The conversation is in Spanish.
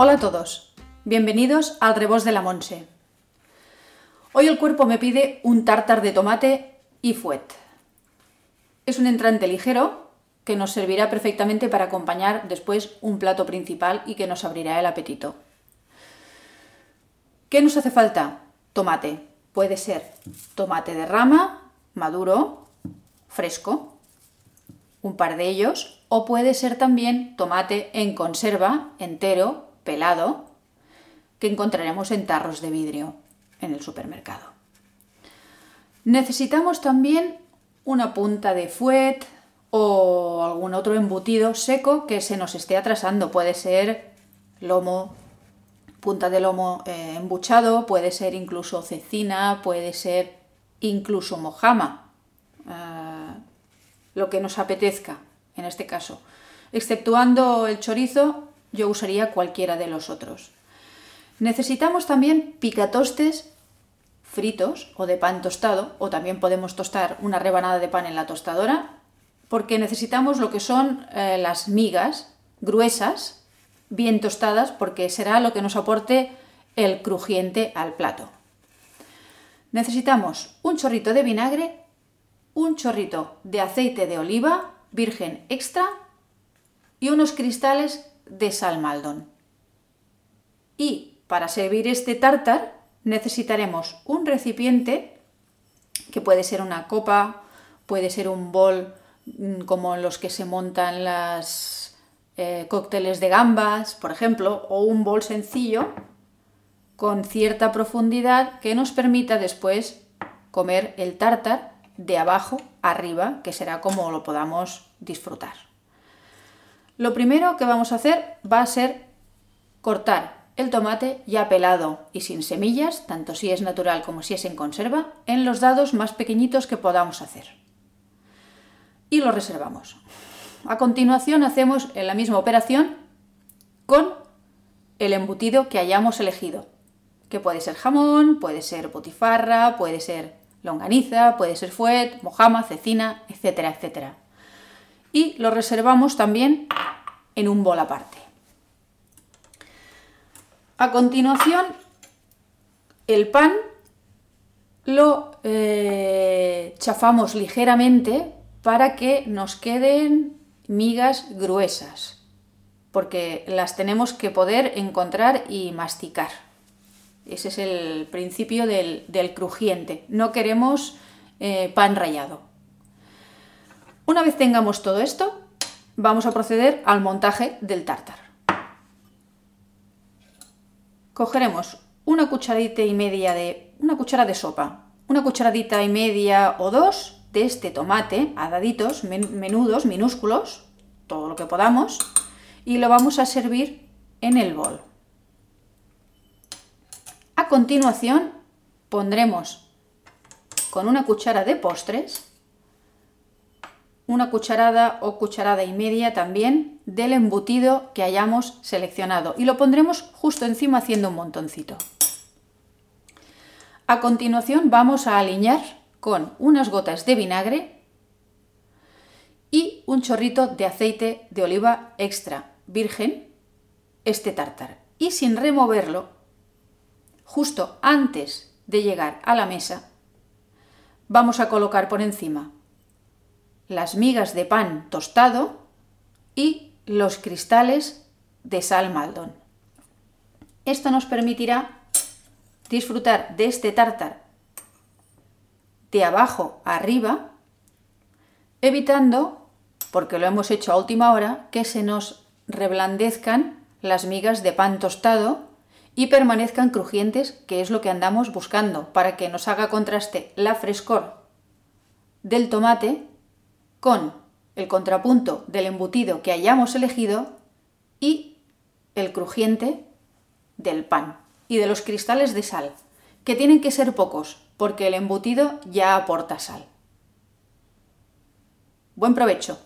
Hola a todos, bienvenidos al Rebos de la Monse. Hoy el cuerpo me pide un tártar de tomate y fuet. Es un entrante ligero que nos servirá perfectamente para acompañar después un plato principal y que nos abrirá el apetito. ¿Qué nos hace falta? Tomate. Puede ser tomate de rama, maduro, fresco, un par de ellos, o puede ser también tomate en conserva, entero, pelado que encontraremos en tarros de vidrio en el supermercado. Necesitamos también una punta de fuet o algún otro embutido seco que se nos esté atrasando. Puede ser lomo, punta de lomo eh, embuchado, puede ser incluso cecina, puede ser incluso mojama, eh, lo que nos apetezca en este caso. Exceptuando el chorizo, yo usaría cualquiera de los otros. Necesitamos también picatostes fritos o de pan tostado, o también podemos tostar una rebanada de pan en la tostadora, porque necesitamos lo que son eh, las migas gruesas, bien tostadas, porque será lo que nos aporte el crujiente al plato. Necesitamos un chorrito de vinagre, un chorrito de aceite de oliva virgen extra y unos cristales de salmaldón. Y para servir este tártar necesitaremos un recipiente que puede ser una copa, puede ser un bol mm, como los que se montan las eh, cócteles de gambas, por ejemplo, o un bol sencillo con cierta profundidad que nos permita después comer el tártar de abajo arriba, que será como lo podamos disfrutar. Lo primero que vamos a hacer va a ser cortar el tomate ya pelado y sin semillas, tanto si es natural como si es en conserva, en los dados más pequeñitos que podamos hacer. Y lo reservamos. A continuación hacemos la misma operación con el embutido que hayamos elegido, que puede ser jamón, puede ser botifarra, puede ser longaniza, puede ser fuet, mojama, cecina, etcétera, etcétera. Y lo reservamos también en un bol aparte. A continuación, el pan lo eh, chafamos ligeramente para que nos queden migas gruesas, porque las tenemos que poder encontrar y masticar. Ese es el principio del, crujiente. No queremos eh, pan rallado. Una vez tengamos todo esto, vamos a proceder al montaje del tártar. Cogeremos una cucharadita y media de una cuchara de sopa, una cucharadita y media o dos de este tomate a daditos, menudos, minúsculos, todo lo que podamos, y lo vamos a servir en el bol. A continuación pondremos con una cuchara de postres una cucharada o cucharada y media también del embutido que hayamos seleccionado y lo pondremos justo encima haciendo un montoncito. A continuación vamos a alinear con unas gotas de vinagre y un chorrito de aceite de oliva extra virgen este tártar y sin removerlo justo antes de llegar a la mesa vamos a colocar por encima las migas de pan tostado y los cristales de sal maldón. Esto nos permitirá disfrutar de este tártar de abajo a arriba, evitando, porque lo hemos hecho a última hora, que se nos reblandezcan las migas de pan tostado y permanezcan crujientes, que es lo que andamos buscando, para que nos haga contraste la frescor del tomate con el contrapunto del embutido que hayamos elegido y el crujiente del pan y de los cristales de sal, que tienen que ser pocos porque el embutido ya aporta sal. Buen provecho.